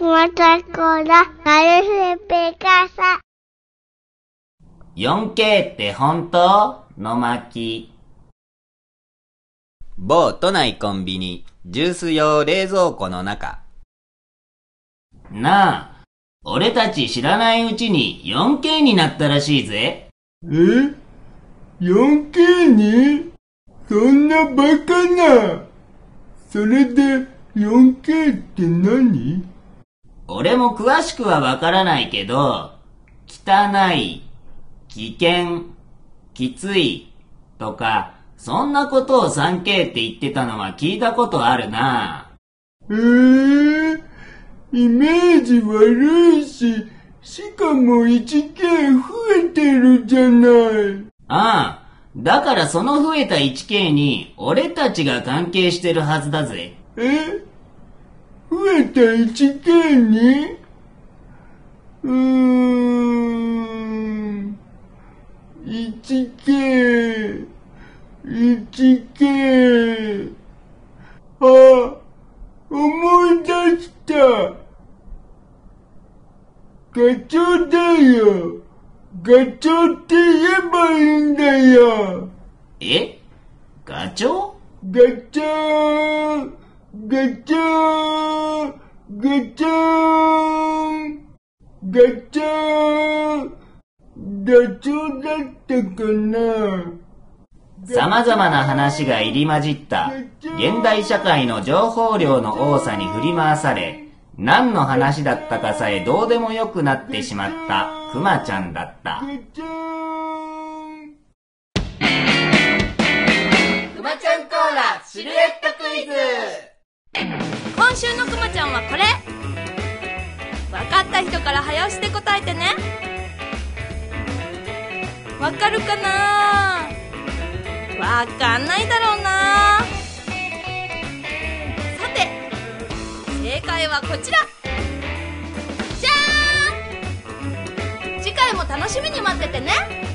ラ、ガルフペカサ。4K って本当？の巻。某都内コンビニ、ジュース用冷蔵庫の中。なあ、俺たち知らないうちに 4K になったらしいぜ。え ?4K に？そんなバカな。それで 4K って何？俺も詳しくはわからないけど、汚い、危険、きつい、とか、そんなことを 3K って言ってたのは聞いたことあるな。えー、イメージ悪いし、しかも 1K 増えてるじゃない。ああ、だからその増えた 1K に俺たちが関係してるはずだぜ。え？増えた 1K にうーん。1K、1K。あ、思い出した。ガチョウだよ。ガチョウって？言えばいいんだよ。えガチョウガチョウガチョウガチョウガチョウダチョウだったかな様々な話が入り混じった現代社会の情報量の多さに振り回され、何の話だったかさえどうでもよくなってしまったクマちゃんだった。ガチョウクマちゃんコーラシルエットクイズ今週のくまちゃんはこれ。わかった人から早押しで答えてね。わかるかな？わかんないだろうな。さて正解はこちら。じゃーん！次回も楽しみに待っててね。